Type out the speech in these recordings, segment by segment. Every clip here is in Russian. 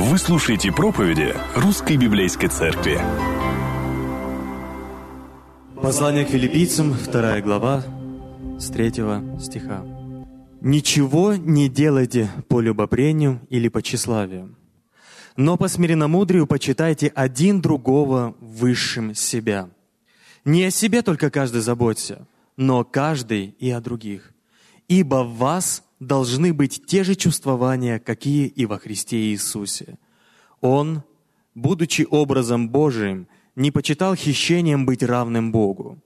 Вы слушаете проповеди Русской Библейской Церкви. Послание к филиппийцам, вторая глава, с третьего стиха. «Ничего не делайте по любопрению или по тщеславию, но по смиренномудрию почитайте один другого высшим себя. Не о себе только каждый заботься, но каждый и о других. Ибо вас должны быть те же чувствования, какие и во Христе Иисусе. Он, будучи образом Божиим, не почитал хищением быть равным Богу,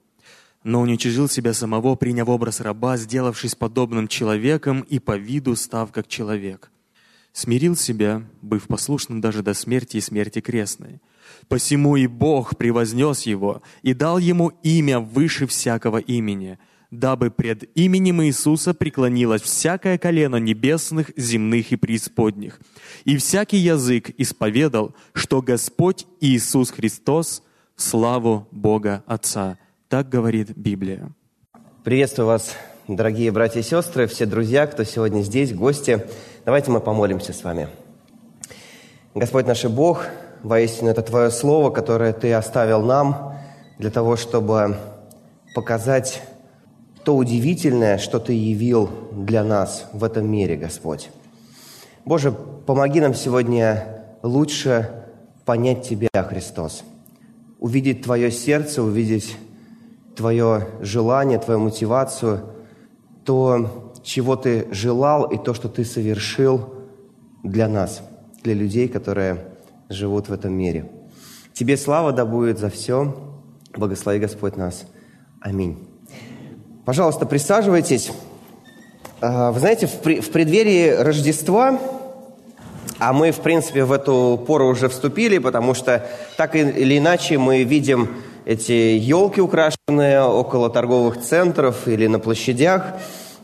но уничижил себя самого, приняв образ раба, сделавшись подобным человеком и по виду став как человек. Смирил себя, быв послушным даже до смерти и смерти крестной. Посему и Бог превознес его и дал ему имя выше всякого имени – дабы пред именем Иисуса преклонилось всякое колено небесных, земных и преисподних, и всякий язык исповедал, что Господь Иисус Христос – славу Бога Отца. Так говорит Библия. Приветствую вас, дорогие братья и сестры, все друзья, кто сегодня здесь, гости. Давайте мы помолимся с вами. Господь наш Бог, воистину это Твое Слово, которое Ты оставил нам для того, чтобы показать то удивительное, что Ты явил для нас в этом мире, Господь. Боже, помоги нам сегодня лучше понять Тебя, Христос, увидеть Твое сердце, увидеть Твое желание, Твою мотивацию, то, чего Ты желал, и то, что Ты совершил для нас, для людей, которые живут в этом мире. Тебе слава да будет за все. Благослови Господь нас. Аминь. Пожалуйста, присаживайтесь. А, вы знаете, в преддверии Рождества, а мы, в принципе, в эту пору уже вступили, потому что так или иначе мы видим эти елки, украшенные около торговых центров или на площадях.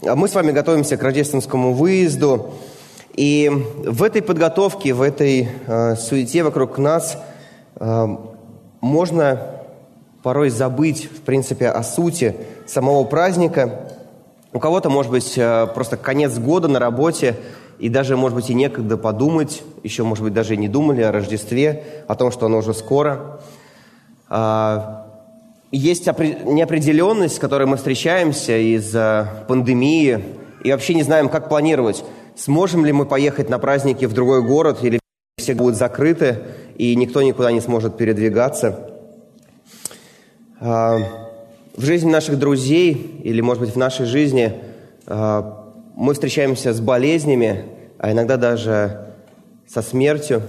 А мы с вами готовимся к рождественскому выезду. И в этой подготовке, в этой э, суете вокруг нас э, можно порой забыть, в принципе, о сути самого праздника. У кого-то, может быть, э, просто конец года на работе, и даже, может быть, и некогда подумать, еще, может быть, даже и не думали о Рождестве, о том, что оно уже скоро. А, есть неопределенность, с которой мы встречаемся из-за пандемии, и вообще не знаем, как планировать. Сможем ли мы поехать на праздники в другой город, или все будут закрыты, и никто никуда не сможет передвигаться – а, в жизни наших друзей или, может быть, в нашей жизни а, мы встречаемся с болезнями, а иногда даже со смертью.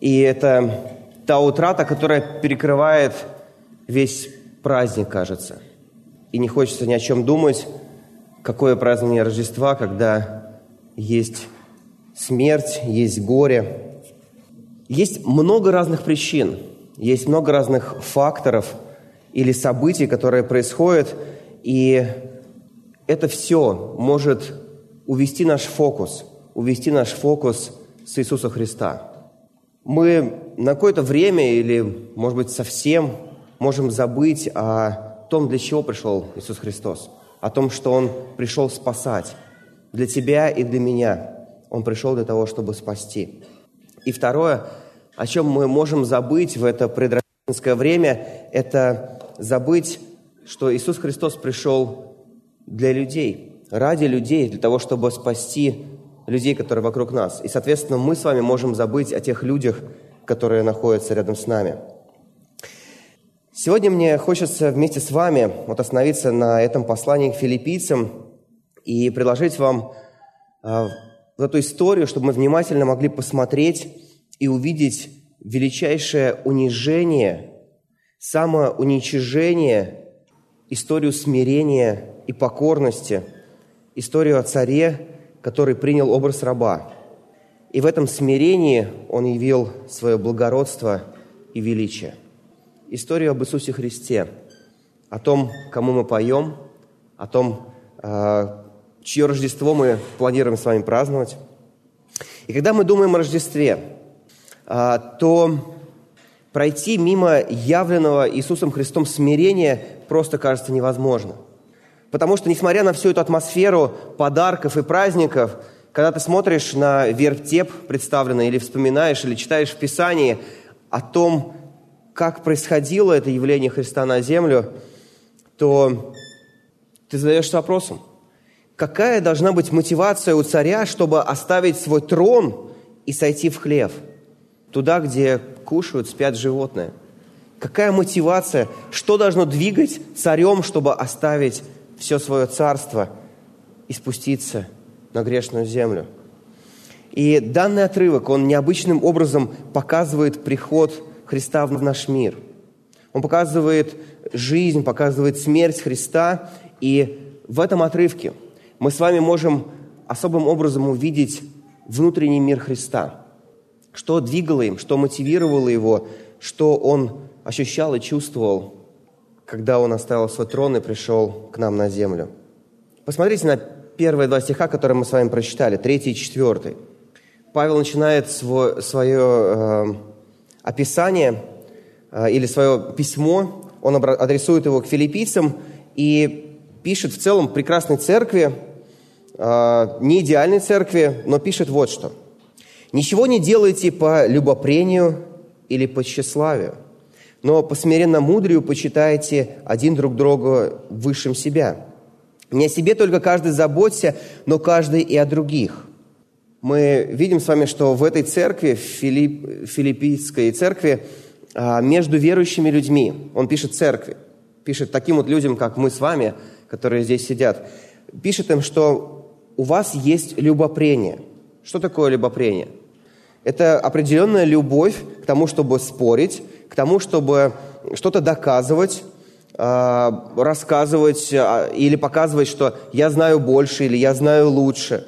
И это та утрата, которая перекрывает весь праздник, кажется. И не хочется ни о чем думать, какое празднование Рождества, когда есть смерть, есть горе. Есть много разных причин, есть много разных факторов – или событий, которые происходят, и это все может увести наш фокус, увести наш фокус с Иисуса Христа. Мы на какое-то время или, может быть, совсем можем забыть о том, для чего пришел Иисус Христос, о том, что Он пришел спасать для тебя и для меня. Он пришел для того, чтобы спасти. И второе, о чем мы можем забыть в это предрождественское время, это забыть, что Иисус Христос пришел для людей, ради людей, для того, чтобы спасти людей, которые вокруг нас. И, соответственно, мы с вами можем забыть о тех людях, которые находятся рядом с нами. Сегодня мне хочется вместе с вами вот остановиться на этом послании к филиппийцам и предложить вам э, эту историю, чтобы мы внимательно могли посмотреть и увидеть величайшее унижение самоуничижение, историю смирения и покорности, историю о царе, который принял образ раба. И в этом смирении он явил свое благородство и величие. Историю об Иисусе Христе, о том, кому мы поем, о том, а, чье Рождество мы планируем с вами праздновать. И когда мы думаем о Рождестве, а, то Пройти мимо явленного Иисусом Христом смирения просто кажется невозможно. Потому что, несмотря на всю эту атмосферу подарков и праздников, Когда ты смотришь на вертеп представленный, или вспоминаешь, или читаешь в Писании о том, как происходило это явление Христа на землю, то ты задаешься вопросом, какая должна быть мотивация у царя, чтобы оставить свой трон и сойти в хлев, туда, где кушают, спят животные? Какая мотивация, что должно двигать царем, чтобы оставить все свое царство и спуститься на грешную землю? И данный отрывок, он необычным образом показывает приход Христа в наш мир. Он показывает жизнь, показывает смерть Христа. И в этом отрывке мы с вами можем особым образом увидеть внутренний мир Христа. Что двигало им, что мотивировало его, что он ощущал и чувствовал, когда он оставил свой трон и пришел к нам на землю. Посмотрите на первые два стиха, которые мы с вами прочитали, третий и четвертый. Павел начинает свой, свое э, описание э, или свое письмо, он адресует его к филиппийцам и пишет в целом прекрасной церкви, э, не идеальной церкви, но пишет вот что. «Ничего не делайте по любопрению или по тщеславию, но по смиренно мудрию почитайте один друг друга высшим себя. Не о себе только каждый заботься, но каждый и о других. Мы видим с вами, что в этой церкви, в Филипп, филиппийской церкви, а, между верующими людьми, он пишет церкви, пишет таким вот людям, как мы с вами, которые здесь сидят, пишет им, что у вас есть любопрение. Что такое любопрение? Это определенная любовь к тому, чтобы спорить, к тому, чтобы что-то доказывать, а, рассказывать а, или показывать, что я знаю больше или я знаю лучше.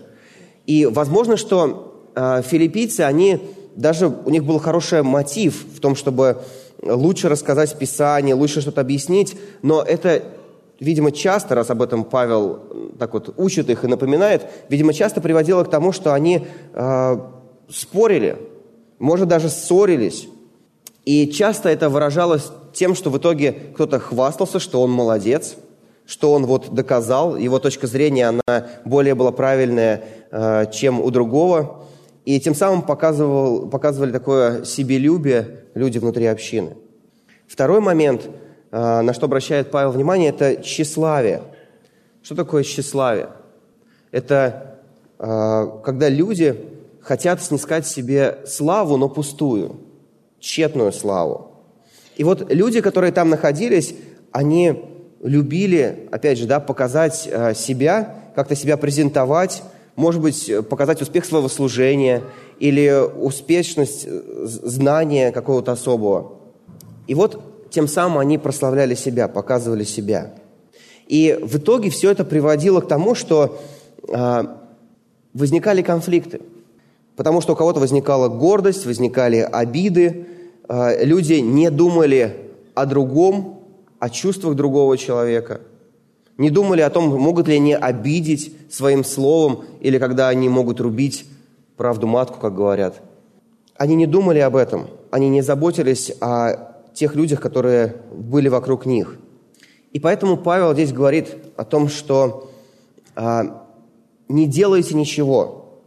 И возможно, что а, филиппийцы, они даже у них был хороший мотив в том, чтобы лучше рассказать Писание, лучше что-то объяснить, но это, видимо, часто, раз об этом Павел так вот учит их и напоминает, видимо, часто приводило к тому, что они спорили, может, даже ссорились, и часто это выражалось тем, что в итоге кто-то хвастался, что он молодец, что он вот доказал, его точка зрения, она более была правильная, э, чем у другого. И тем самым показывал, показывали такое себелюбие люди внутри общины. Второй момент, э, на что обращает Павел внимание, это тщеславие. Что такое тщеславие? Это э, когда люди хотят снискать себе славу, но пустую – тщетную славу. И вот люди, которые там находились, они любили, опять же, да, показать э, себя, как-то себя презентовать, может быть, показать успех своего служения или успешность э, знания какого-то особого. И вот тем самым они прославляли себя, показывали себя. И в итоге все это приводило к тому, что э, возникали конфликты. Потому что у кого-то возникала гордость, возникали обиды, э, люди не думали о другом, о чувствах другого человека, не думали о том, могут ли они обидеть своим словом, или когда они могут рубить правду матку, как говорят. Они не думали об этом, они не заботились о тех людях, которые были вокруг них. И поэтому Павел здесь говорит о том, что а, не делайте ничего,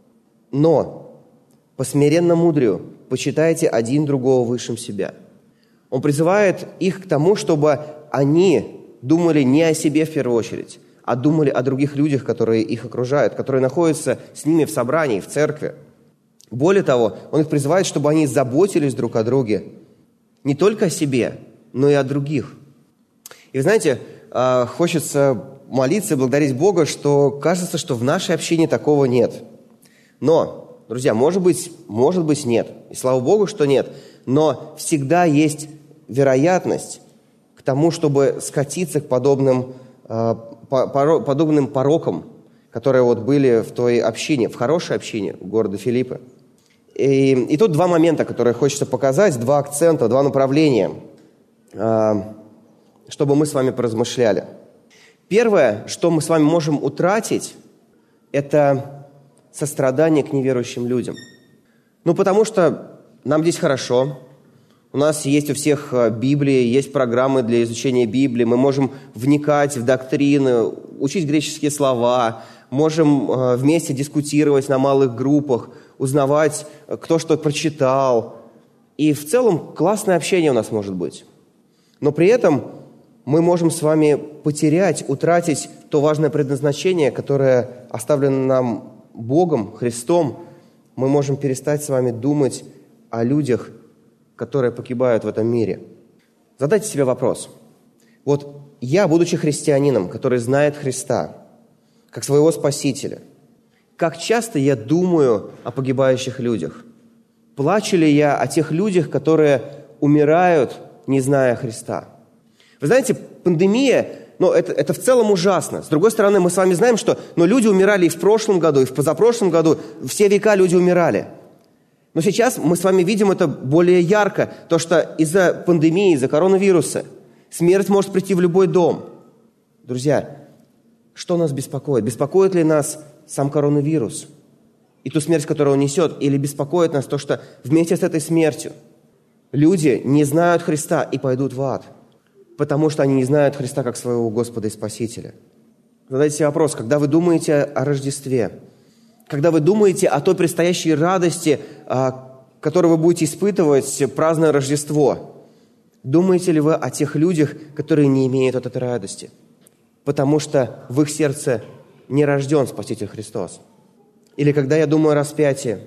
но по смиренно мудрию почитайте один другого высшим себя. Он призывает их к тому, чтобы они думали не о себе в первую очередь, а думали о других людях, которые их окружают, которые находятся с ними в собрании, в церкви. Более того, он их призывает, чтобы они заботились друг о друге не только о себе, но и о других. И знаете, а, хочется молиться и благодарить Бога, что кажется, что в нашей общине такого нет. Но Друзья, может быть, может быть нет. И слава Богу, что нет. Но всегда есть вероятность к тому, чтобы скатиться к подобным, э, подобным порокам, которые вот были в той общине, в хорошей общине города Филиппа. И, и тут два момента, которые хочется показать, два акцента, два направления, э, чтобы мы с вами поразмышляли. Первое, что мы с вами можем утратить, это сострадание к неверующим людям? Ну, потому что нам здесь хорошо, у нас есть у всех э, Библии, есть программы для изучения Библии, мы можем вникать в доктрины, учить греческие слова, можем э, вместе дискутировать на малых группах, узнавать, э, кто что прочитал. И в целом классное общение у нас может быть. Но при этом мы можем с вами потерять, утратить то важное предназначение, которое оставлено нам Богом, Христом. Мы можем перестать с вами думать о людях, которые погибают в этом мире. Задайте себе вопрос. Вот я, будучи христианином, который знает Христа, как своего Спасителя, как часто я думаю о погибающих людях? Плачу ли я о тех людях, которые умирают, не зная Христа? Вы знаете, пандемия, ну, это, это в целом ужасно. С другой стороны, мы с вами знаем, что ну, люди умирали и в прошлом году, и в позапрошлом году. Все века люди умирали. Но сейчас мы с вами видим это более ярко, то, что из-за пандемии, из-за коронавируса смерть может прийти в любой дом. Друзья, что нас беспокоит? Беспокоит ли нас сам коронавирус и ту смерть, которую он несет? Или беспокоит нас то, что вместе с этой смертью люди не знают Христа и пойдут в ад, потому что они не знают Христа как своего Господа и Спасителя? Задайте себе вопрос, когда вы думаете о Рождестве, когда вы думаете о той предстоящей радости, а, которую вы будете испытывать, празднуя Рождество, думаете ли вы о тех людях, которые не имеют от этой радости – потому что в их сердце не рожден Спаситель Христос. Или когда я думаю о распятии,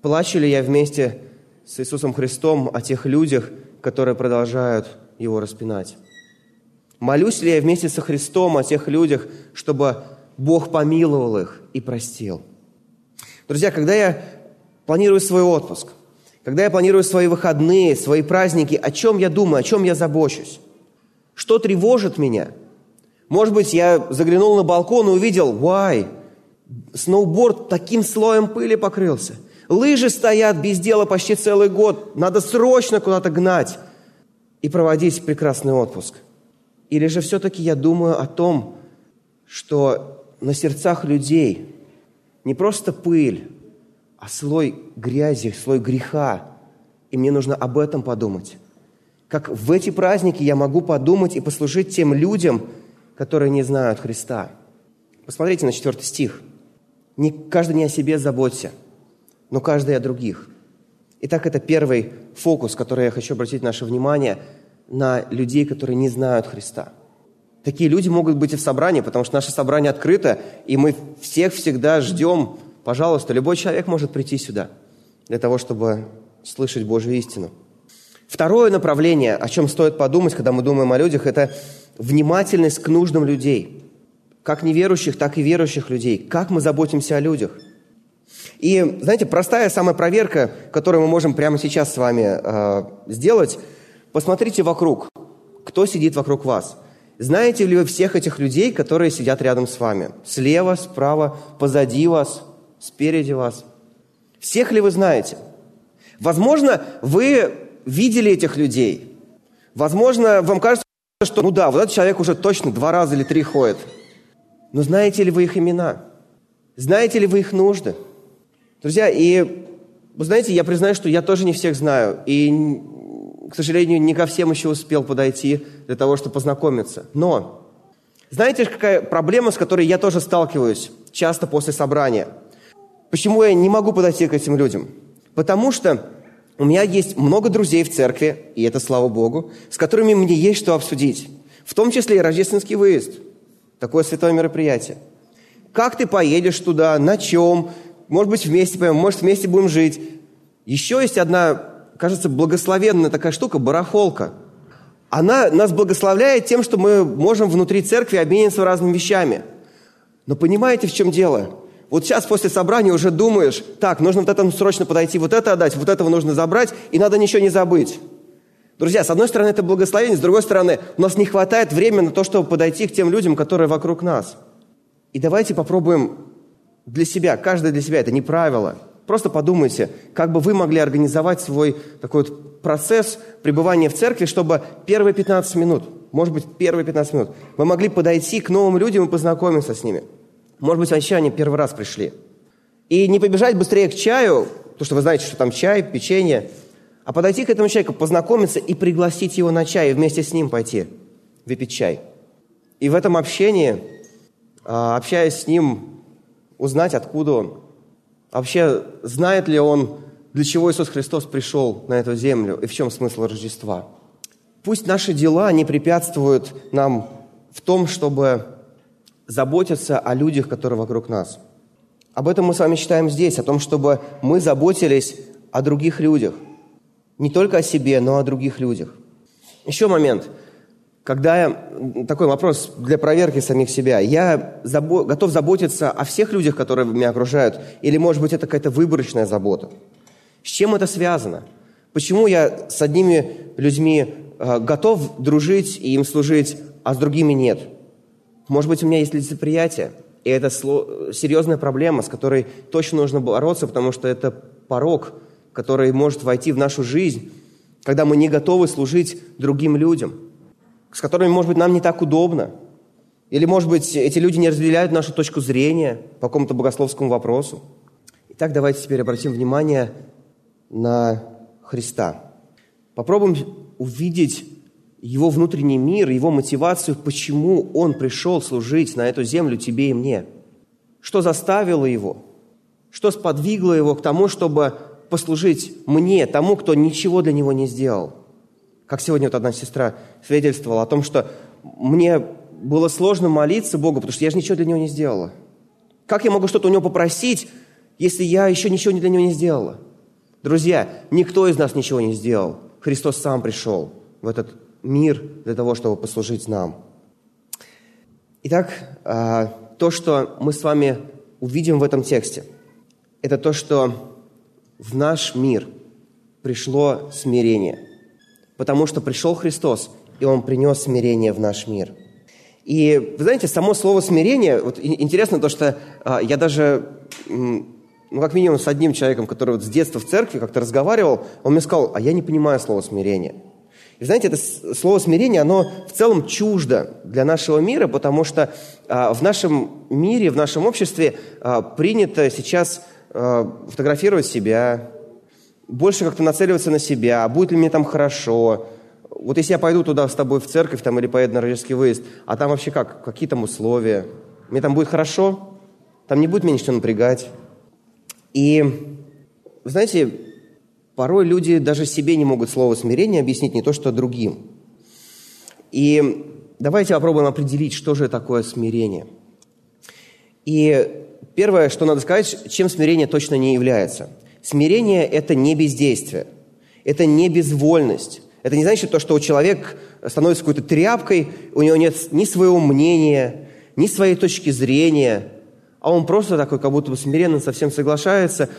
плачу ли я вместе с Иисусом Христом о тех людях, которые продолжают Его распинать? Молюсь ли я вместе со Христом о тех людях, чтобы Бог помиловал их и простил? Друзья, когда я планирую свой отпуск, когда я планирую свои выходные, свои праздники, о чем я думаю, о чем я забочусь? Что тревожит меня – может быть, я заглянул на балкон и увидел, вай, сноуборд таким слоем пыли покрылся. Лыжи стоят без дела почти целый год. Надо срочно куда-то гнать и проводить прекрасный отпуск. Или же все-таки я думаю о том, что на сердцах людей не просто пыль, а слой грязи, слой греха. И мне нужно об этом подумать. Как в эти праздники я могу подумать и послужить тем людям, которые не знают Христа. Посмотрите на четвертый стих. Не, каждый не о себе заботься, но каждый о других. Итак, это первый фокус, который я хочу обратить наше внимание на людей, которые не знают Христа. Такие люди могут быть и в собрании, потому что наше собрание открыто, и мы всех всегда ждем. Пожалуйста, любой человек может прийти сюда для того, чтобы слышать Божью истину. Второе направление, о чем стоит подумать, когда мы думаем о людях, это внимательность к нуждам людей, как неверующих, так и верующих людей, как мы заботимся о людях. И, знаете, простая самая проверка, которую мы можем прямо сейчас с вами э, сделать, посмотрите вокруг, кто сидит вокруг вас. Знаете ли вы всех этих людей, которые сидят рядом с вами? Слева, справа, позади вас, спереди вас. Всех ли вы знаете? Возможно, вы видели этих людей. Возможно, вам кажется, что, ну да, вот этот человек уже точно два раза или три ходит. Но знаете ли вы их имена? Знаете ли вы их нужды? Друзья, и вы знаете, я признаю, что я тоже не всех знаю. И, к сожалению, не ко всем еще успел подойти для того, чтобы познакомиться. Но знаете, какая проблема, с которой я тоже сталкиваюсь часто после собрания? Почему я не могу подойти к этим людям? Потому что у меня есть много друзей в церкви, и это слава Богу, с которыми мне есть что обсудить. В том числе и рождественский выезд. Такое святое мероприятие. Как ты поедешь туда, на чем, может быть, вместе поедем, может, вместе будем жить. Еще есть одна, кажется, благословенная такая штука – барахолка. Она нас благословляет тем, что мы можем внутри церкви обмениваться разными вещами. Но понимаете, в чем дело? Вот сейчас после собрания уже думаешь, так, нужно вот этому срочно подойти, вот это отдать, вот этого нужно забрать, и надо ничего не забыть. Друзья, с одной стороны, это благословение, с другой стороны, у нас не хватает времени на то, чтобы подойти к тем людям, которые вокруг нас. И давайте попробуем для себя, каждый для себя, это не правило. Просто подумайте, как бы вы могли организовать свой такой вот процесс пребывания в церкви, чтобы первые 15 минут, может быть, первые 15 минут, вы могли подойти к новым людям и познакомиться с ними – может быть, вообще они первый раз пришли. И не побежать быстрее к чаю, потому что вы знаете, что там чай, печенье, а подойти к этому человеку, познакомиться и пригласить его на чай, и вместе с ним пойти выпить чай. И в этом общении, а, общаясь с ним узнать, откуда он. Вообще, знает ли он, для чего Иисус Христос пришел на эту землю и в чем смысл Рождества. Пусть наши дела не препятствуют нам в том, чтобы заботиться о людях, которые вокруг нас. Об этом мы с вами читаем здесь, о том, чтобы мы заботились о других людях. Не только о себе, но о других людях. Еще момент. Когда такой вопрос для проверки самих себя. Я забо, готов заботиться о всех людях, которые меня окружают, или, может быть, это какая-то выборочная забота? С чем это связано? Почему я с одними людьми э, готов дружить и им служить, а с другими нет? Может быть, у меня есть лицеприятие, и это серьезная проблема, с которой точно нужно бороться, потому что это порог, который может войти в нашу жизнь, когда мы не готовы служить другим людям, с которыми, может быть, нам не так удобно. Или, может быть, эти люди не разделяют нашу точку зрения по какому-то богословскому вопросу. Итак, давайте теперь обратим внимание на Христа. Попробуем увидеть его внутренний мир, его мотивацию, почему он пришел служить на эту землю тебе и мне. Что заставило его? Что сподвигло его к тому, чтобы послужить мне, тому, кто ничего для него не сделал? Как сегодня вот одна сестра свидетельствовала о том, что мне было сложно молиться Богу, потому что я же ничего для него не сделала. Как я могу что-то у него попросить, если я еще ничего для него не сделала? Друзья, никто из нас ничего не сделал. Христос сам пришел в этот мир для того, чтобы послужить нам. Итак, а, то, что мы с вами увидим в этом тексте, это то, что в наш мир пришло смирение, потому что пришел Христос, и Он принес смирение в наш мир. И, вы знаете, само слово «смирение», вот интересно то, что а, я даже ну, как минимум, с одним человеком, который вот с детства в церкви как-то разговаривал, он мне сказал, а я не понимаю слово «смирение». И знаете, это слово смирение, оно в целом чуждо для нашего мира, потому что а, в нашем мире, в нашем обществе а, принято сейчас а, фотографировать себя, больше как-то нацеливаться на себя, будет ли мне там хорошо. Вот если я пойду туда с тобой в церковь там, или поеду на рождественский выезд, а там вообще как? Какие там условия? Мне там будет хорошо? Там не будет меня ничего напрягать? И, знаете, порой люди даже себе не могут слово смирение объяснить, не то что другим. И давайте попробуем определить, что же такое смирение. И первое, что надо сказать, чем смирение точно не является. Смирение – это не бездействие, это не безвольность. Это не значит то, что у человека становится какой-то тряпкой, у него нет ни своего мнения, ни своей точки зрения – а он просто такой, как будто бы смиренно совсем соглашается,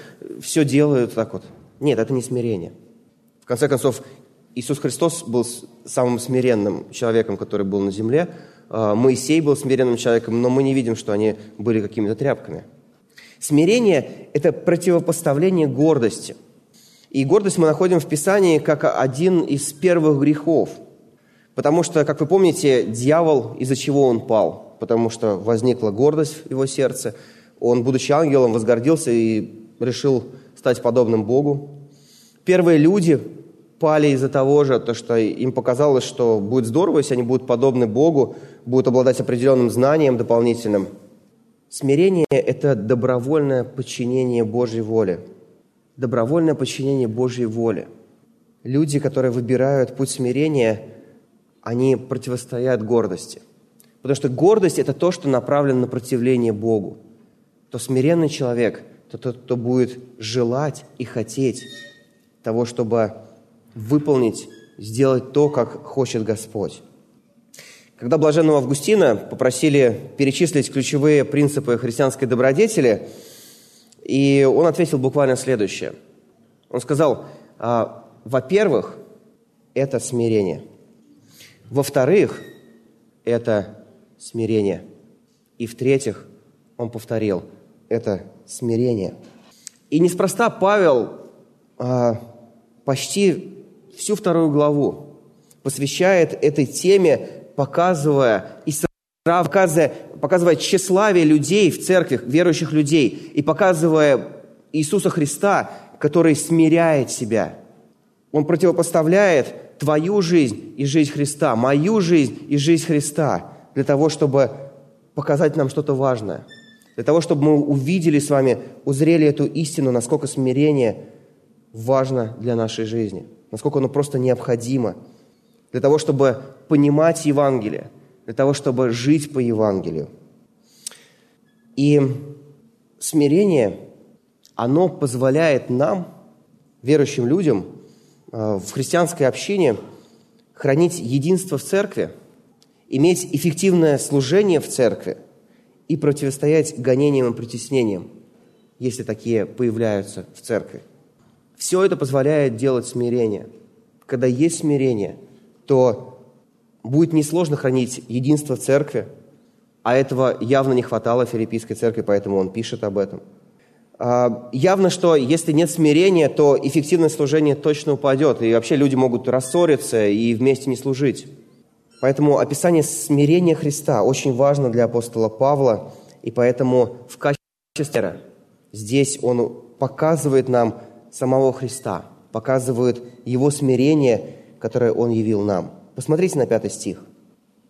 все делает так вот. Нет, это не смирение. В конце концов, Иисус Христос был самым смиренным человеком, который был на земле. А, Моисей был смиренным человеком, но мы не видим, что они были какими-то тряпками. Смирение – это противопоставление гордости. И гордость мы находим в Писании как один из первых грехов. Потому что, как вы помните, дьявол, из-за чего он пал – потому что возникла гордость в его сердце. Он, будучи ангелом, возгордился и решил стать подобным Богу. Первые люди пали из-за того же, то, что им показалось, что будет здорово, если они будут подобны Богу, будут обладать определенным знанием дополнительным. Смирение – это добровольное подчинение Божьей воле. Добровольное подчинение Божьей воле. Люди, которые выбирают путь смирения, они противостоят гордости – Потому что гордость – это то, что направлено на противление Богу. То смиренный человек – то тот, кто будет желать и хотеть того, чтобы выполнить, сделать то, как хочет Господь. Когда блаженного Августина попросили перечислить ключевые принципы христианской добродетели, и он ответил буквально следующее. Он сказал, «А, во-первых, это смирение. Во-вторых, это смирение. И в-третьих, он повторил, это смирение. И неспроста Павел а, почти всю вторую главу посвящает этой теме, показывая и показывая, показывая тщеславие людей в церкви, верующих людей, и показывая Иисуса Христа, который смиряет себя. Он противопоставляет твою жизнь и жизнь Христа, мою жизнь и жизнь Христа для того, чтобы показать нам что-то важное. Для того, чтобы мы увидели с вами, узрели эту истину, насколько смирение важно для нашей жизни, насколько оно просто необходимо, для того, чтобы понимать Евангелие, для того, чтобы жить по Евангелию. И смирение, оно позволяет нам, верующим людям, э, в христианской общине хранить единство в церкви, иметь эффективное служение в церкви и противостоять гонениям и притеснениям, если такие появляются в церкви. Все это позволяет делать смирение. Когда есть смирение, то будет несложно хранить единство церкви, а этого явно не хватало Филиппийской церкви, поэтому он пишет об этом. А, явно, что если нет смирения, то эффективность служения точно упадет, и вообще люди могут рассориться и вместе не служить. Поэтому описание смирения Христа очень важно для апостола Павла, и поэтому в качестве здесь он показывает нам самого Христа, показывает Его смирение, которое Он явил нам. Посмотрите на пятый стих.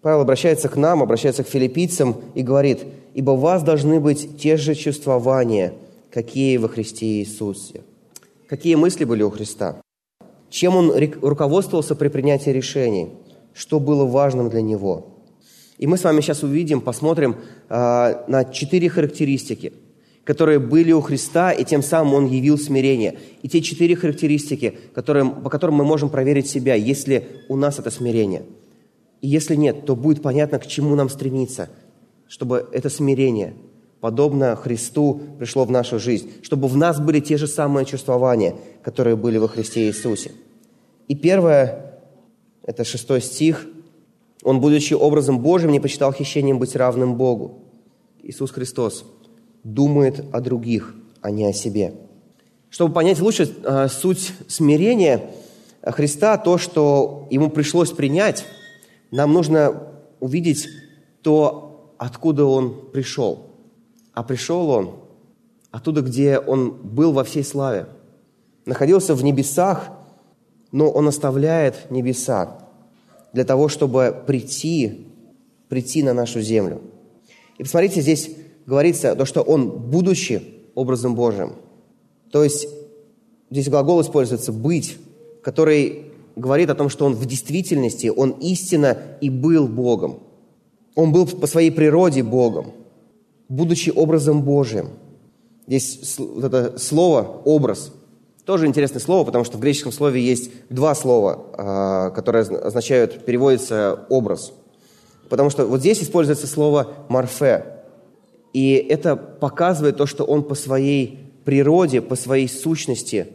Павел обращается к нам, обращается к филиппийцам и говорит, «Ибо у вас должны быть те же чувствования, какие во Христе Иисусе». Какие мысли были у Христа? Чем он руководствовался при принятии решений? Что было важным для него? И мы с вами сейчас увидим, посмотрим э, на четыре характеристики – которые были у Христа, и тем самым Он явил смирение. И те четыре характеристики, которые, по которым мы можем проверить себя, если у нас это смирение. И если нет, то будет понятно, к чему нам стремиться, чтобы это смирение, подобно Христу, пришло в нашу жизнь, чтобы в нас были те же самые чувствования, которые были во Христе Иисусе. И первое, это шестой стих, «Он, будучи образом Божьим, не почитал хищением быть равным Богу». Иисус Христос – думает о других, а не о себе. Чтобы понять лучше э, суть смирения Христа, то, что ему пришлось принять, нам нужно увидеть то, откуда он пришел. А пришел он оттуда, где он был во всей славе. Находился в небесах, но он оставляет небеса для того, чтобы прийти, прийти на нашу землю. И посмотрите, здесь говорится то, что он, будучи образом Божьим, то есть здесь глагол используется «быть», который говорит о том, что он в действительности, он истинно и был Богом. Он был по своей природе Богом, будучи образом Божьим. Здесь вот это слово «образ» тоже интересное слово, потому что в греческом слове есть два слова, а, которые означают, переводится «образ». Потому что вот здесь используется слово «морфе», и это показывает то, что он по своей природе, по своей сущности,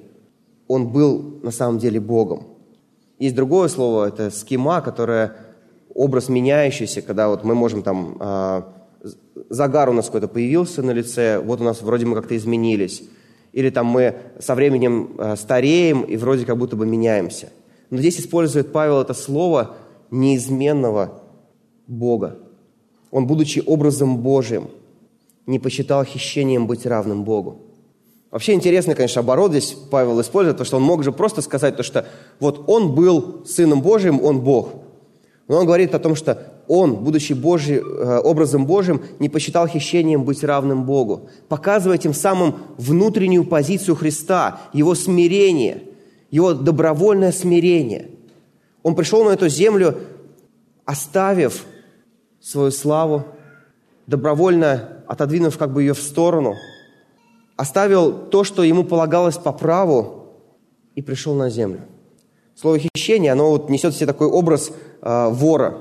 он был на самом деле Богом. Есть другое слово, это скима, которое образ меняющийся, когда вот мы можем там, э, загар у нас какой-то появился на лице, вот у нас вроде мы как-то изменились. Или там мы со временем э, стареем и вроде как будто бы меняемся. Но здесь использует Павел это слово неизменного Бога. Он, будучи образом Божьим – не посчитал хищением быть равным Богу. Вообще интересный, конечно, оборот здесь Павел использует, потому что он мог же просто сказать то, что вот он был Сыном Божьим, он Бог. Но он говорит о том, что он, будучи Божий, э, образом Божьим, не посчитал хищением быть равным Богу, показывая тем самым внутреннюю позицию Христа, его смирение, его добровольное смирение. Он пришел на эту землю, оставив свою славу, добровольно отодвинув как бы ее в сторону, оставил то, что ему полагалось по праву, и пришел на землю. Слово «хищение», оно вот несет в себе такой образ э, вора.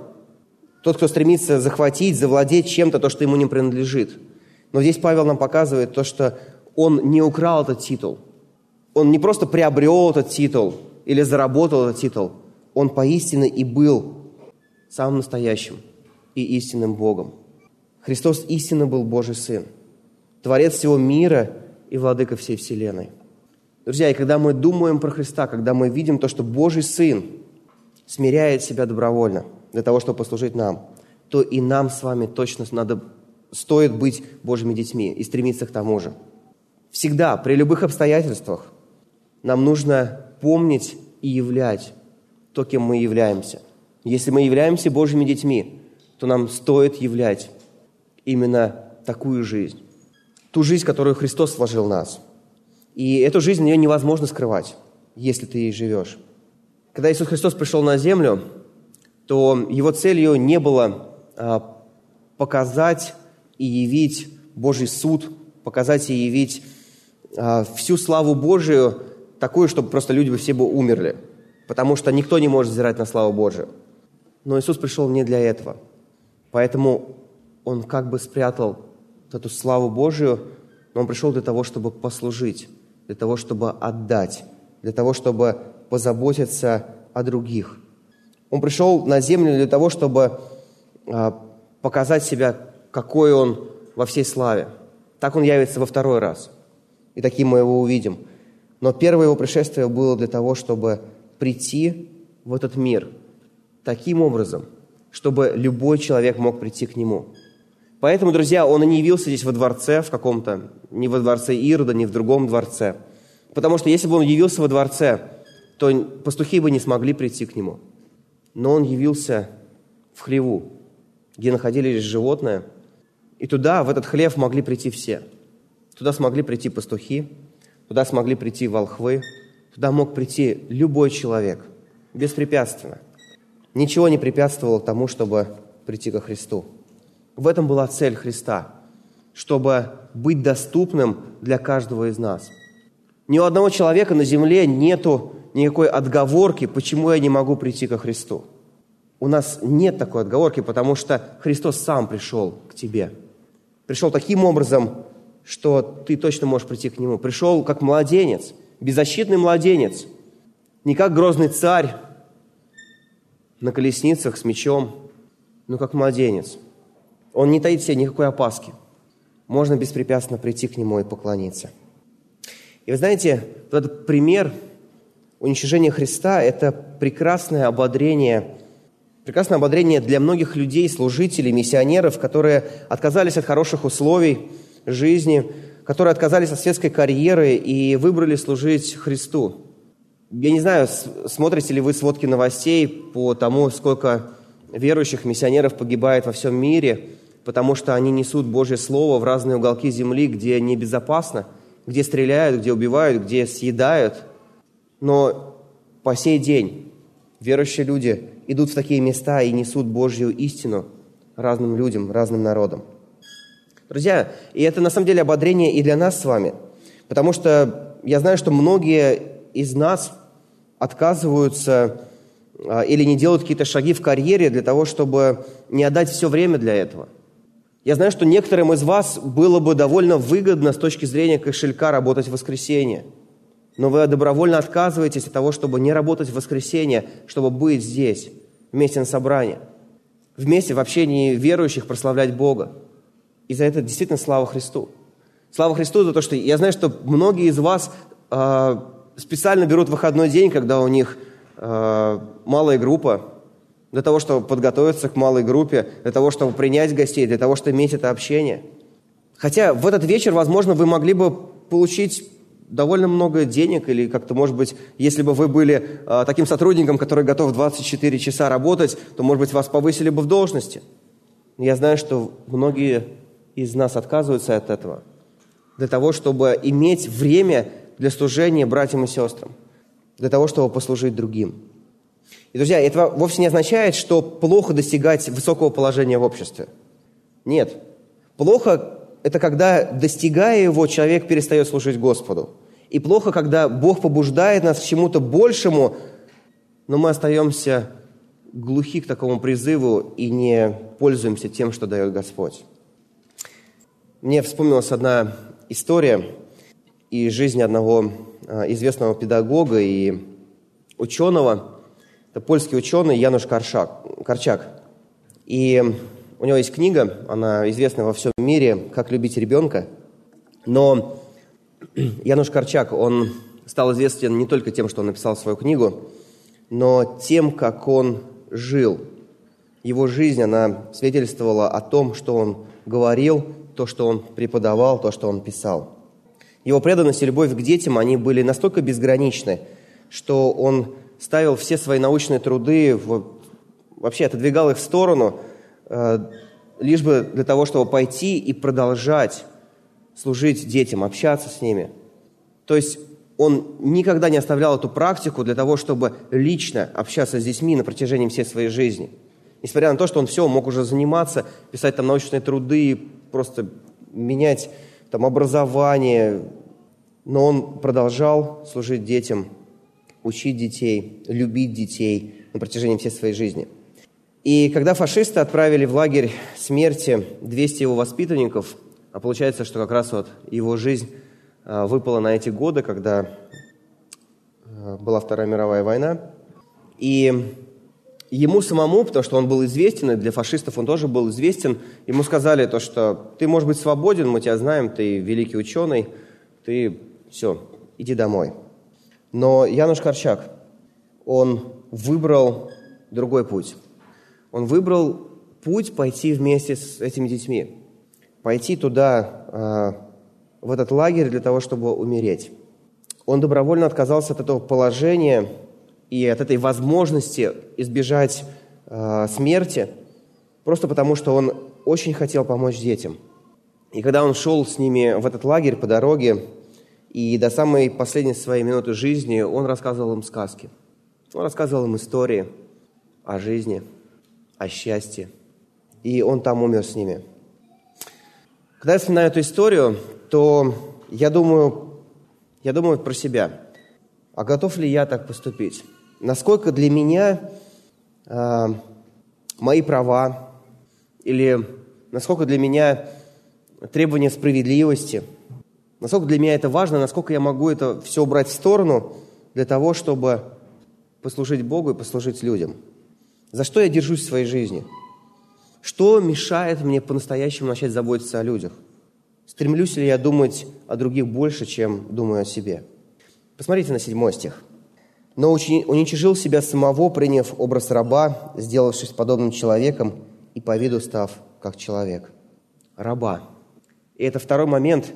Тот, кто стремится захватить, завладеть чем-то, то, что ему не принадлежит. Но здесь Павел нам показывает то, что он не украл этот титул. Он не просто приобрел этот титул или заработал этот титул. Он поистине и был самым настоящим и истинным Богом. Христос истинно был Божий Сын, Творец всего мира и Владыка всей Вселенной. Друзья, и когда мы думаем про Христа, когда мы видим то, что Божий Сын смиряет себя добровольно для того, чтобы послужить нам, то и нам с вами точно надо, стоит быть Божьими детьми и стремиться к тому же. Всегда, при любых обстоятельствах, нам нужно помнить и являть то, кем мы являемся. Если мы являемся Божьими детьми, то нам стоит являть именно такую жизнь. ту жизнь, которую Христос вложил в нас. И эту жизнь ее невозможно скрывать, если ты ей живешь. Когда Иисус Христос пришел на землю, то его целью не было а, показать и явить Божий суд, показать и явить а, всю славу Божию такую, чтобы просто люди бы все бы умерли, потому что никто не может взирать на славу Божию. Но Иисус пришел не для этого. Поэтому Он как бы спрятал эту славу Божию, но Он пришел для того, чтобы послужить, для того, чтобы отдать, для того, чтобы позаботиться о других. Он пришел на землю для того, чтобы а, показать себя, какой Он во всей славе. Так Он явится во второй раз. И таким мы Его увидим. Но первое Его пришествие было для того, чтобы прийти в этот мир таким образом, чтобы любой человек мог прийти к Нему. Поэтому, друзья, Он и не явился здесь во дворце в каком-то, не во дворце Ирода, не в другом дворце. Потому что если бы Он явился во дворце, то пастухи бы не смогли прийти к Нему. Но Он явился в хлеву, где находились животные, и туда, в этот хлев, могли прийти все. Туда смогли прийти пастухи, туда смогли прийти волхвы, туда мог прийти любой человек, беспрепятственно. Ничего не препятствовало тому, чтобы прийти ко Христу. В этом была цель Христа, чтобы быть доступным для каждого из нас. Ни у одного человека на земле нету никакой отговорки, почему я не могу прийти ко Христу. У нас нет такой отговорки, потому что Христос сам пришел к тебе. Пришел таким образом, что ты точно можешь прийти к Нему. Пришел как младенец, беззащитный младенец, не как грозный царь на колесницах с мечом, но как младенец – он не таит в себе никакой опаски. Можно беспрепятственно прийти к нему и поклониться. И вы знаете, этот пример уничтожения Христа – это прекрасное ободрение, прекрасное ободрение для многих людей, служителей, миссионеров, которые отказались от хороших условий жизни, которые отказались от светской карьеры и выбрали служить Христу. Я не знаю, смотрите ли вы сводки новостей по тому, сколько верующих миссионеров погибает во всем мире – потому что они несут Божье Слово в разные уголки земли, где небезопасно, где стреляют, где убивают, где съедают. Но по сей день верующие люди идут в такие места и несут Божью истину разным людям, разным народам. Друзья, и это на самом деле ободрение и для нас с вами, потому что я знаю, что многие из нас отказываются а, или не делают какие-то шаги в карьере для того, чтобы не отдать все время для этого – я знаю, что некоторым из вас было бы довольно выгодно с точки зрения кошелька работать в воскресенье. Но вы добровольно отказываетесь от того, чтобы не работать в воскресенье, чтобы быть здесь, вместе на собрании, вместе в общении верующих прославлять Бога. И за это действительно слава Христу. Слава Христу за то, что я знаю, что многие из вас э, специально берут выходной день, когда у них э, малая группа, для того, чтобы подготовиться к малой группе, для того, чтобы принять гостей, для того, чтобы иметь это общение. Хотя в этот вечер, возможно, вы могли бы получить довольно много денег, или как-то, может быть, если бы вы были э, таким сотрудником, который готов 24 часа работать, то, может быть, вас повысили бы в должности. Я знаю, что многие из нас отказываются от этого, для того, чтобы иметь время для служения братьям и сестрам, для того, чтобы послужить другим. И, друзья, это вовсе не означает, что плохо достигать высокого положения в обществе. Нет. Плохо – это когда, достигая его, человек перестает служить Господу. И плохо, когда Бог побуждает нас к чему-то большему, но мы остаемся глухи к такому призыву и не пользуемся тем, что дает Господь. Мне вспомнилась одна история из жизни одного а, известного педагога и ученого – это польский ученый Януш Корчак. Корчак. И у него есть книга, она известна во всем мире «Как любить ребенка». Но Януш Корчак, он стал известен не только тем, что он написал свою книгу, но тем, как он жил. Его жизнь, она свидетельствовала о том, что он говорил, то, что он преподавал, то, что он писал. Его преданность и любовь к детям, они были настолько безграничны, что он ставил все свои научные труды, вообще отодвигал их в сторону, э, лишь бы для того, чтобы пойти и продолжать служить детям, общаться с ними. То есть он никогда не оставлял эту практику для того, чтобы лично общаться с детьми на протяжении всей своей жизни. Несмотря на то, что он все мог уже заниматься, писать там научные труды, просто менять там образование, но он продолжал служить детям, учить детей, любить детей на протяжении всей своей жизни. И когда фашисты отправили в лагерь смерти 200 его воспитанников, а получается, что как раз вот его жизнь а, выпала на эти годы, когда а, была Вторая мировая война, и ему самому, потому что он был известен, и для фашистов он тоже был известен, ему сказали то, что ты можешь быть свободен, мы тебя знаем, ты великий ученый, ты все, иди домой. Но Януш Корчак, он выбрал другой путь. Он выбрал путь пойти вместе с этими детьми, пойти туда, а, в этот лагерь для того, чтобы умереть. Он добровольно отказался от этого положения и от этой возможности избежать а, смерти, просто потому что он очень хотел помочь детям. И когда он шел с ними в этот лагерь по дороге, и до самой последней своей минуты жизни он рассказывал им сказки. Он рассказывал им истории о жизни – о счастье. И он там умер с ними. Когда я вспоминаю эту историю, то я думаю, я думаю про себя. А готов ли я так поступить? Насколько для меня э, мои права или насколько для меня требования справедливости, насколько для меня это важно, насколько я могу это все убрать в сторону для того, чтобы послужить Богу и послужить людям – за что я держусь в своей жизни? Что мешает мне по-настоящему начать заботиться о людях? Стремлюсь ли я думать о других больше, чем думаю о себе? Посмотрите на седьмой стих. «Но уничижил себя самого, приняв образ раба, сделавшись подобным человеком и по виду став как человек». Раба. И это второй момент,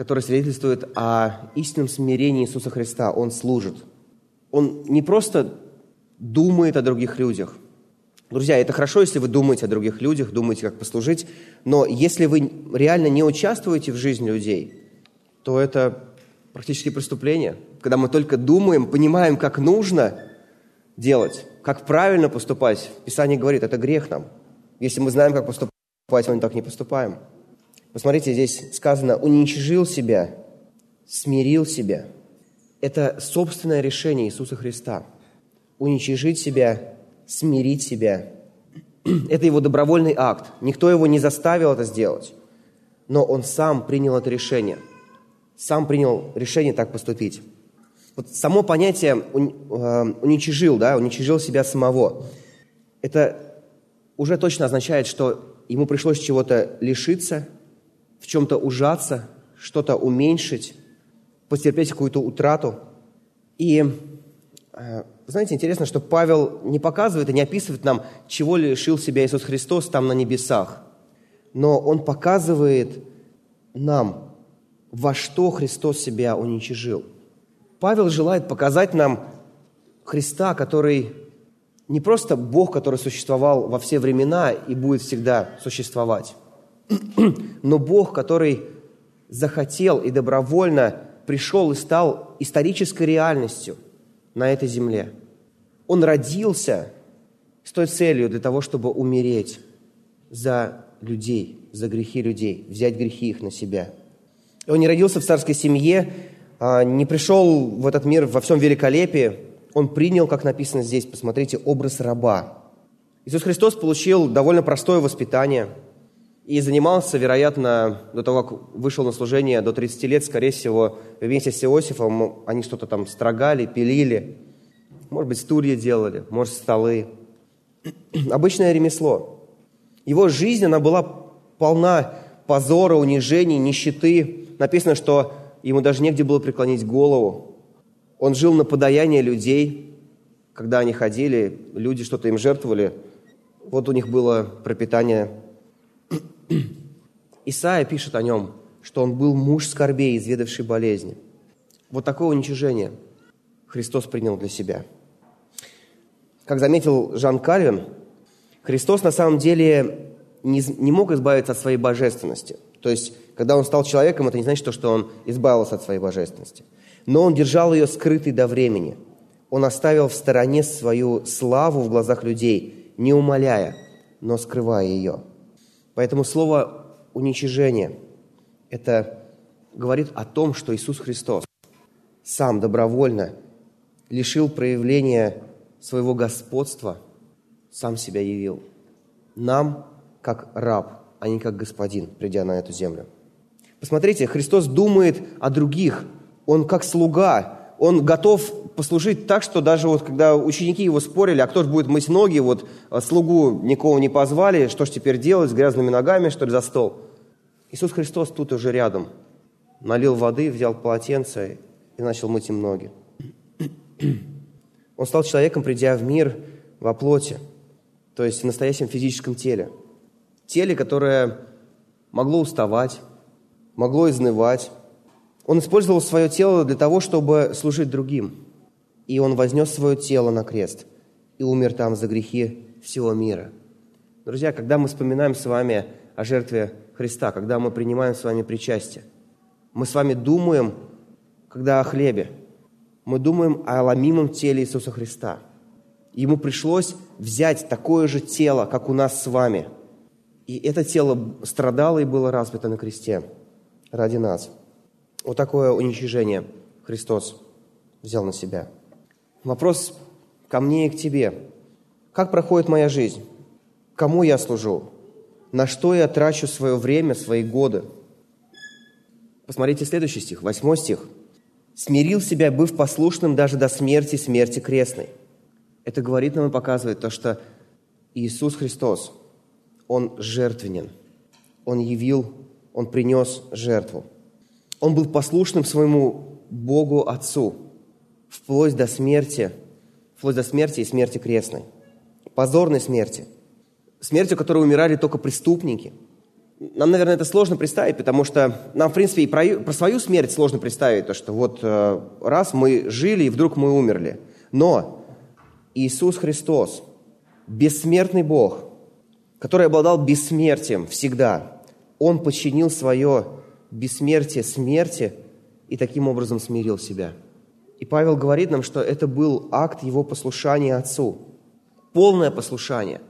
который свидетельствует о истинном смирении Иисуса Христа. Он служит. Он не просто думает о других людях. Друзья, это хорошо, если вы думаете о других людях, думаете, как послужить, но если вы реально не участвуете в жизни людей, то это практически преступление. Когда мы только думаем, понимаем, как нужно делать, как правильно поступать. Писание говорит, это грех нам. Если мы знаем, как поступать, мы так не поступаем. Посмотрите, здесь сказано, уничижил себя, смирил себя. Это собственное решение Иисуса Христа – уничижить себя, смирить себя. Это его добровольный акт. Никто его не заставил это сделать. Но он сам принял это решение. Сам принял решение так поступить. Вот само понятие э, уничижил, да, уничижил себя самого. Это уже точно означает, что ему пришлось чего-то лишиться, в чем-то ужаться, что-то уменьшить, потерпеть какую-то утрату. И э, знаете, интересно, что Павел не показывает и не описывает нам, чего лишил себя Иисус Христос там на небесах. Но он показывает нам, во что Христос себя уничижил. Павел желает показать нам Христа, который не просто Бог, который существовал во все времена и будет всегда существовать, но Бог, который захотел и добровольно пришел и стал исторической реальностью на этой земле – он родился с той целью для того, чтобы умереть за людей, за грехи людей, взять грехи их на себя. Он не родился в царской семье, а, не пришел в этот мир во всем великолепии. Он принял, как написано здесь, посмотрите, образ раба. Иисус Христос получил довольно простое воспитание и занимался, вероятно, до того, как вышел на служение, до 30 лет, скорее всего, вместе с Иосифом, они что-то там строгали, пилили – может быть, стулья делали, может, столы. Обычное ремесло. Его жизнь, она была полна позора, унижений, нищеты. Написано, что ему даже негде было преклонить голову. Он жил на подаяние людей. Когда они ходили, люди что-то им жертвовали. Вот у них было пропитание. Исаия пишет о нем, что он был муж скорбей, изведавший болезни. Вот такое уничижение Христос принял для себя – как заметил Жан Кальвин, Христос на самом деле не, не мог избавиться от своей божественности. То есть, когда он стал человеком, это не значит, что он избавился от своей божественности. Но он держал ее скрытой до времени. Он оставил в стороне свою славу в глазах людей, не умоляя, но скрывая ее. Поэтому слово «уничижение» – это говорит о том, что Иисус Христос сам добровольно лишил проявления своего господства, сам себя явил. Нам, как раб, а не как господин, придя на эту землю. Посмотрите, Христос думает о других. Он как слуга, он готов послужить так, что даже вот когда ученики его спорили, а кто же будет мыть ноги, вот а, слугу никого не позвали, что же теперь делать, с грязными ногами, что ли, за стол? Иисус Христос тут уже рядом. Налил воды, взял полотенце и начал мыть им ноги. Он стал человеком, придя в мир во плоти, то есть в настоящем физическом теле. Теле, которое могло уставать, могло изнывать, он использовал свое тело для того, чтобы служить другим. И он вознес свое тело на крест и умер там за грехи всего мира. Друзья, когда мы вспоминаем с вами о жертве Христа, когда мы принимаем с вами причастие, мы с вами думаем, когда о хлебе, мы думаем о ломимом теле Иисуса Христа. Ему пришлось взять такое же тело, как у нас с вами. И это тело страдало и было разбито на кресте ради нас – вот такое уничижение Христос взял на себя. Вопрос ко мне и к тебе. Как проходит моя жизнь? Кому я служу? На что я трачу свое время, свои годы? Посмотрите следующий стих, восьмой стих. «Смирил себя, быв послушным даже до смерти, смерти крестной». Это говорит нам и показывает то, что Иисус Христос, Он жертвенен. Он явил, Он принес жертву. Он был послушным своему Богу Отцу, вплоть до смерти, вплоть до смерти и смерти крестной, позорной смерти, смертью, которой умирали только преступники. Нам, наверное, это сложно представить, потому что нам, в принципе, и про, про свою смерть сложно представить, то, что вот э, раз мы жили, и вдруг мы умерли. Но Иисус Христос, бессмертный Бог, который обладал бессмертием всегда, Он подчинил свое бессмертие смерти и таким образом смирил себя. И Павел говорит нам, что это был акт его послушания Отцу. Полное послушание.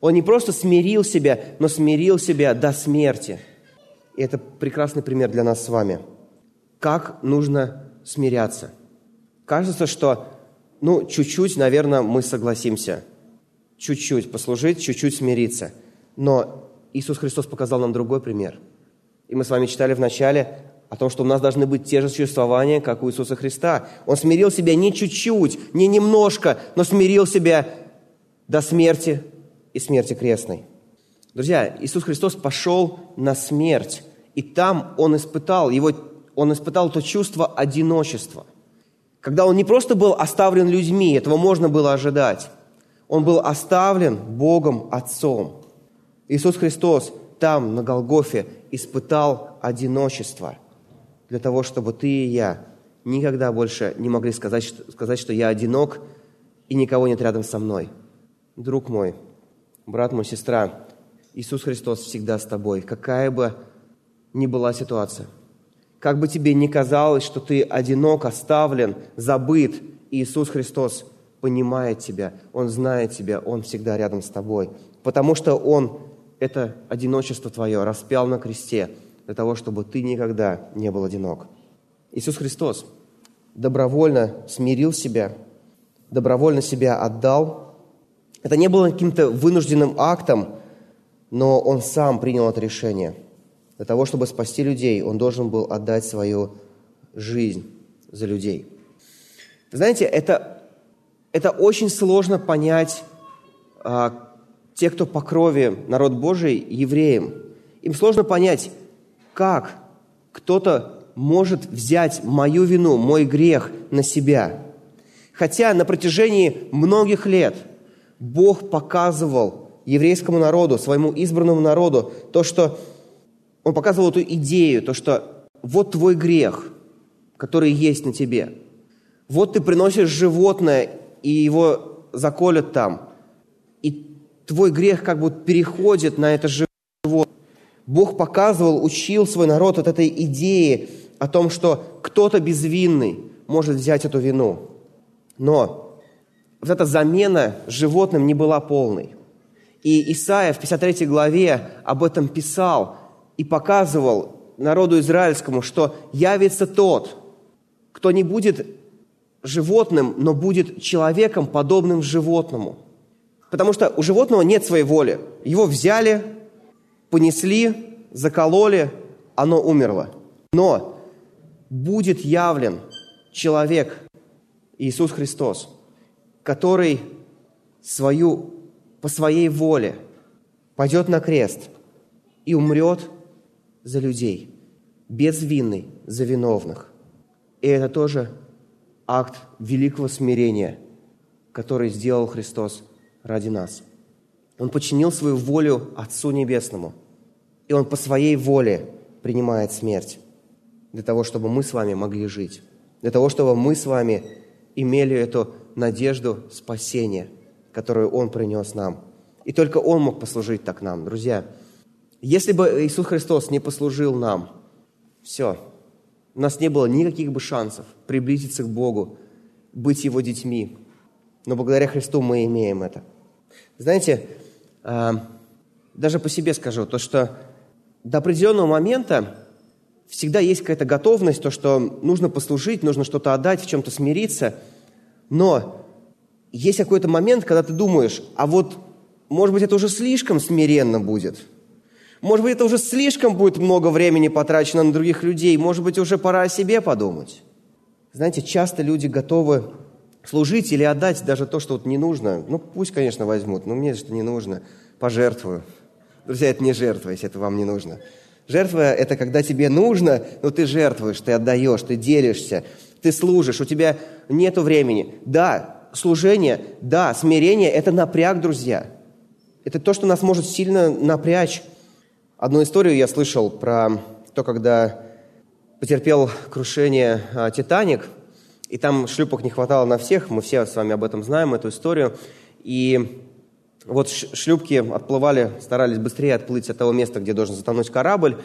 Он не просто смирил себя, но смирил себя до смерти. И это прекрасный пример для нас с вами. Как нужно смиряться. Кажется, что, ну, чуть-чуть, наверное, мы согласимся. Чуть-чуть послужить, чуть-чуть смириться. Но Иисус Христос показал нам другой пример – и мы с вами читали в начале о том, что у нас должны быть те же чувствования, как у Иисуса Христа. Он смирил себя не чуть-чуть, не немножко, но смирил себя до смерти и смерти крестной. Друзья, Иисус Христос пошел на смерть, и там Он испытал, его, он испытал то чувство одиночества. Когда Он не просто был оставлен людьми, этого можно было ожидать. Он был оставлен Богом Отцом. Иисус Христос там, на Голгофе, испытал одиночество для того, чтобы ты и я никогда больше не могли сказать, сказать, что я одинок и никого нет рядом со мной. Друг мой, брат мой, сестра, Иисус Христос всегда с тобой, какая бы ни была ситуация. Как бы тебе ни казалось, что ты одинок, оставлен, забыт, Иисус Христос понимает тебя, Он знает тебя, Он всегда рядом с тобой, потому что Он это одиночество твое распял на кресте для того, чтобы ты никогда не был одинок. Иисус Христос добровольно смирил себя, добровольно себя отдал. Это не было каким-то вынужденным актом, но Он сам принял это решение. Для того, чтобы спасти людей, Он должен был отдать свою жизнь за людей. Знаете, это, это очень сложно понять, а, те, кто по крови народ Божий, евреям, им сложно понять, как кто-то может взять мою вину, мой грех на себя. Хотя на протяжении многих лет Бог показывал еврейскому народу, своему избранному народу, то, что Он показывал эту идею, то, что вот твой грех, который есть на тебе. Вот ты приносишь животное, и его заколят там твой грех как бы переходит на это животное. Бог показывал, учил свой народ от этой идеи о том, что кто-то безвинный может взять эту вину. Но вот эта замена животным не была полной. И Исаия в 53 главе об этом писал и показывал народу израильскому, что явится тот, кто не будет животным, но будет человеком, подобным животному. Потому что у животного нет своей воли. Его взяли, понесли, закололи, оно умерло. Но будет явлен человек, Иисус Христос, который свою, по своей воле пойдет на крест и умрет за людей, безвинный за виновных. И это тоже акт великого смирения, который сделал Христос ради нас. Он подчинил свою волю Отцу Небесному, и Он по своей воле принимает смерть для того, чтобы мы с вами могли жить, для того, чтобы мы с вами имели эту надежду спасения, которую Он принес нам. И только Он мог послужить так нам. Друзья, если бы Иисус Христос не послужил нам, все, у нас не было никаких бы шансов приблизиться к Богу, быть Его детьми. Но благодаря Христу мы имеем это. Знаете, а, даже по себе скажу, то, что до определенного момента всегда есть какая-то готовность, то, что нужно послужить, нужно что-то отдать, в чем-то смириться. Но есть какой-то момент, когда ты думаешь, а вот, может быть, это уже слишком смиренно будет – может быть, это уже слишком будет много времени потрачено на других людей. Может быть, уже пора о себе подумать. Знаете, часто люди готовы служить или отдать даже то, что вот не нужно. Ну, пусть, конечно, возьмут, но мне это не нужно. Пожертвую. Друзья, это не жертва, если это вам не нужно. Жертва – это когда тебе нужно, но ты жертвуешь, ты отдаешь, ты делишься, ты служишь, у тебя нет времени. Да, служение, да, смирение – это напряг, друзья. Это то, что нас может сильно напрячь. Одну историю я слышал про то, когда потерпел крушение а, «Титаник», и там шлюпок не хватало на всех, мы все с вами об этом знаем, эту историю. И вот шлюпки отплывали, старались быстрее отплыть от того места, где должен затонуть корабль.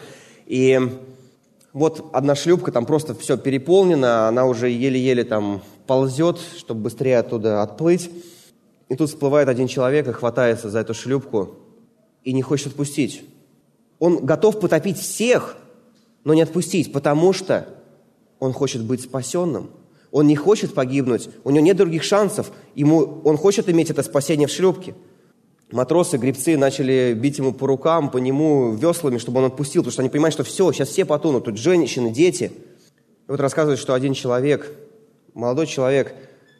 И вот одна шлюпка, там просто все переполнено, она уже еле-еле там ползет, чтобы быстрее оттуда отплыть. И тут всплывает один человек и хватается за эту шлюпку и не хочет отпустить. Он готов потопить всех, но не отпустить, потому что он хочет быть спасенным. Он не хочет погибнуть, у него нет других шансов. Ему, он хочет иметь это спасение в шлюпке. Матросы, гребцы начали бить ему по рукам, по нему веслами, чтобы он отпустил, потому что они понимают, что все, сейчас все потонут, тут женщины, дети. И вот рассказывают, что один человек, молодой человек,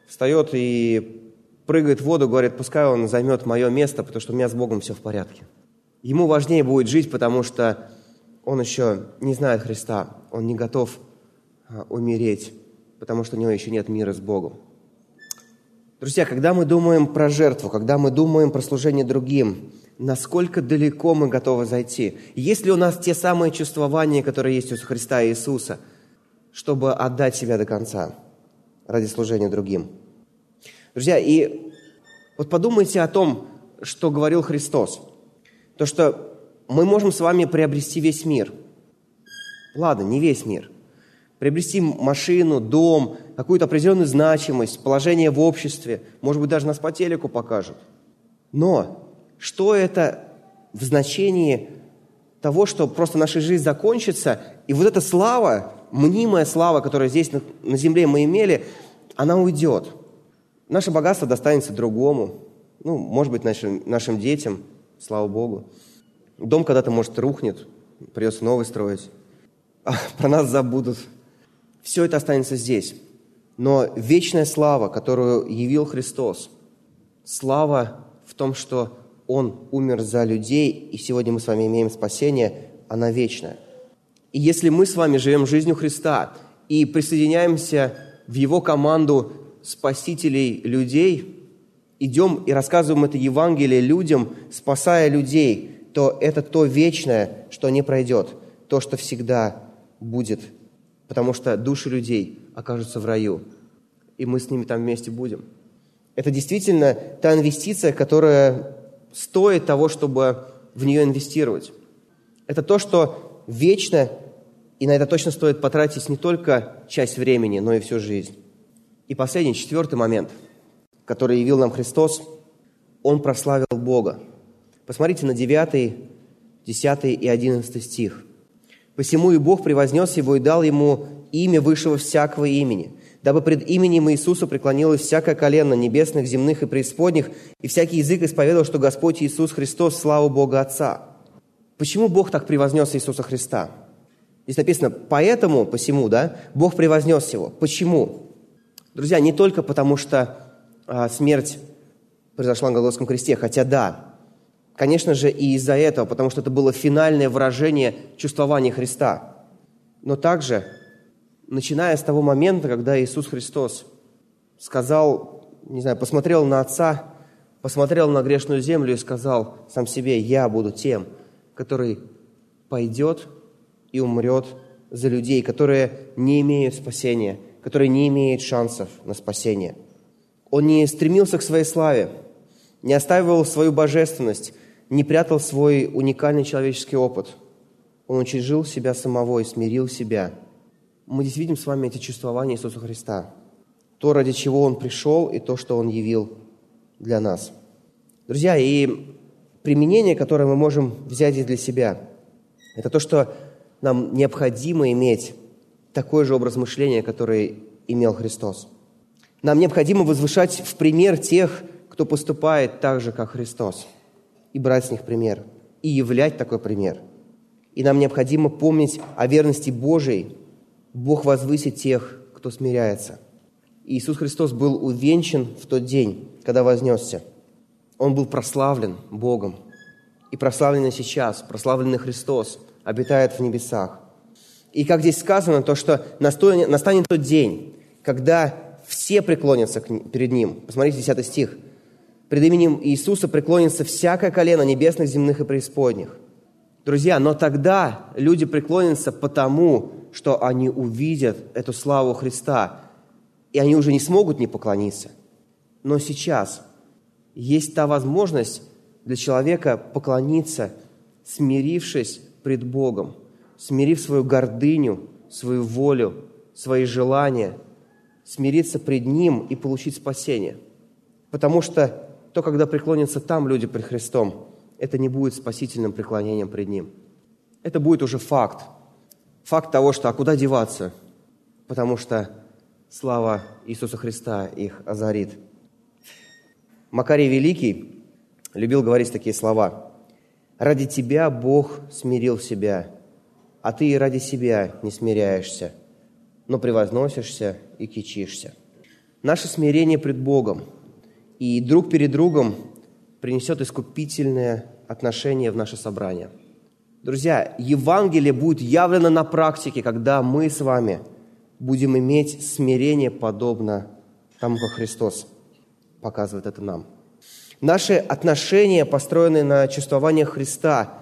встает и прыгает в воду, говорит, пускай он займет мое место, потому что у меня с Богом все в порядке. Ему важнее будет жить, потому что он еще не знает Христа, он не готов а, умереть, потому что у него еще нет мира с Богом. Друзья, когда мы думаем про жертву, когда мы думаем про служение другим, насколько далеко мы готовы зайти? Есть ли у нас те самые чувствования, которые есть у Христа и Иисуса, чтобы отдать себя до конца ради служения другим? Друзья, и вот подумайте о том, что говорил Христос – то, что мы можем с вами приобрести весь мир. Ладно, не весь мир. Приобрести машину, дом, какую-то определенную значимость, положение в обществе, может быть, даже нас по телеку покажут. Но что это в значении того, что просто наша жизнь закончится, и вот эта слава, мнимая слава, которая здесь на, на земле мы имели, она уйдет. Наше богатство достанется другому, ну, может быть, нашим, нашим детям – слава Богу. Дом когда-то, может, рухнет, придется новый строить. А про нас забудут. Все это останется здесь. Но вечная слава, которую явил Христос, слава в том, что Он умер за людей, и сегодня мы с вами имеем спасение, она вечная. И если мы с вами живем жизнью Христа и присоединяемся в Его команду спасителей людей – идем и рассказываем это Евангелие людям, спасая людей, то это то вечное, что не пройдет, то, что всегда будет, потому что души людей окажутся в раю, и мы с ними там вместе будем. Это действительно та инвестиция, которая стоит того, чтобы в нее инвестировать. Это то, что вечно, и на это точно стоит потратить не только часть времени, но и всю жизнь. И последний, четвертый момент, который явил нам Христос, Он прославил Бога. Посмотрите на 9, 10 и 11 стих. «Посему и Бог превознес его и дал ему имя высшего всякого имени, дабы пред именем Иисуса преклонилось всякое колено небесных, земных и преисподних, и всякий язык исповедовал, что Господь Иисус Христос, слава Бога Отца». Почему Бог так превознес Иисуса Христа? Здесь написано «поэтому», «посему», да, Бог превознес его. Почему? Друзья, не только потому, что а, смерть произошла на Голгофском кресте, хотя да, конечно же, и из-за этого, потому что это было финальное выражение чувствования Христа. Но также начиная с того момента, когда Иисус Христос сказал, не знаю, посмотрел на Отца, посмотрел на грешную землю и сказал сам себе, я буду тем, который пойдет и умрет за людей, которые не имеют спасения, которые не имеют шансов на спасение. Он не стремился к своей славе, не оставил свою божественность, не прятал свой уникальный человеческий опыт. Он учредил себя самого и смирил себя – мы здесь видим с вами эти чувствования Иисуса Христа. То, ради чего Он пришел, и то, что Он явил для нас. Друзья, и применение, которое мы можем взять здесь для себя, это то, что нам необходимо иметь такой же образ мышления, который имел Христос. Нам необходимо возвышать в пример тех, кто поступает так же, как Христос, и брать с них пример, и являть такой пример. И нам необходимо помнить о верности Божией Бог возвысит тех, кто смиряется. Иисус Христос был увенчан в тот день, когда вознесся. Он был прославлен Богом. И прославленный сейчас, прославленный Христос, обитает в небесах. И как здесь сказано, то, что настанет тот день, когда все преклонятся перед Ним. Посмотрите, 10 стих. «Пред именем Иисуса преклонится всякое колено небесных, земных и преисподних». Друзья, но тогда люди преклонятся потому, что они увидят эту славу Христа, и они уже не смогут не поклониться. Но сейчас есть та возможность для человека поклониться, смирившись пред Богом, смирив свою гордыню, свою волю, свои желания, смириться пред Ним и получить спасение. Потому что то, когда преклонятся там люди пред Христом, это не будет спасительным преклонением пред Ним. Это будет уже факт – факт того, что а куда деваться, потому что слава Иисуса Христа их озарит. Макарий Великий любил говорить такие слова. «Ради тебя Бог смирил себя, а ты и ради себя не смиряешься, но превозносишься и кичишься». Наше смирение пред Богом и друг перед другом принесет искупительное отношение в наше собрание – Друзья, Евангелие будет явлено на практике, когда мы с вами будем иметь смирение, подобно тому, как Христос показывает это нам. Наши отношения, построенные на чувствовании Христа,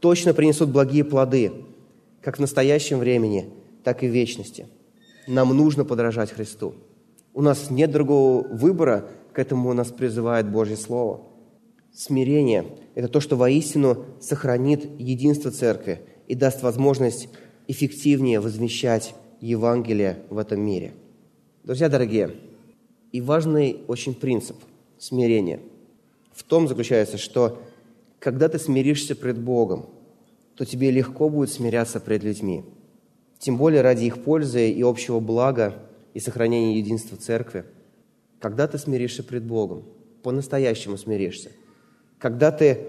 точно принесут благие плоды, как в настоящем времени, так и в вечности. Нам нужно подражать Христу. У нас нет другого выбора, к этому нас призывает Божье Слово – Смирение – это то, что воистину сохранит единство церкви и даст возможность эффективнее возвещать Евангелие в этом мире. Друзья дорогие, и важный очень принцип смирения в том заключается, что когда ты смиришься пред Богом, то тебе легко будет смиряться пред людьми. Тем более ради их пользы и общего блага и сохранения единства церкви. Когда ты смиришься пред Богом, по-настоящему смиришься – когда ты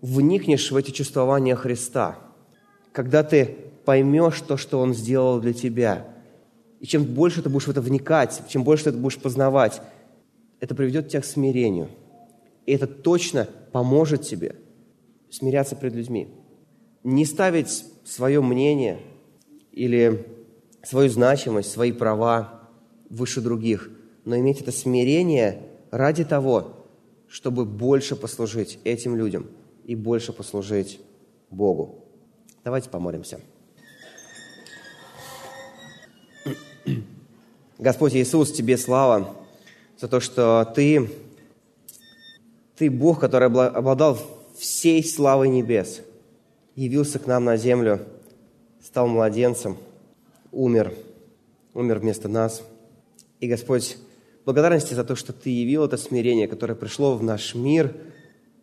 вникнешь в эти чувствования Христа, когда ты поймешь то, что Он сделал для тебя, и чем больше ты будешь в это вникать, чем больше ты это будешь познавать, это приведет тебя к смирению. И это точно поможет тебе смиряться пред людьми. Не ставить свое мнение или свою значимость, свои права выше других, но иметь это смирение ради того, чтобы больше послужить этим людям и больше послужить Богу. Давайте помолимся. Господь Иисус, Тебе слава за то, что Ты, Ты Бог, который обладал всей славой небес. явился к нам на землю, стал младенцем, умер, умер вместо нас. И, Господь, благодарности за то, что Ты явил это смирение, которое пришло в наш мир.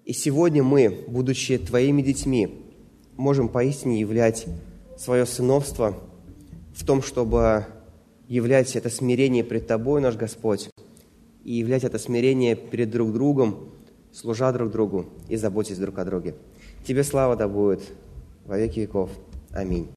И сегодня мы, будучи Твоими детьми, можем поистине являть свое сыновство в том, чтобы являть это смирение пред Тобой, наш Господь, и являть это смирение перед друг другом, служа друг другу и заботясь друг о друге. Тебе слава да будет во веки веков. Аминь.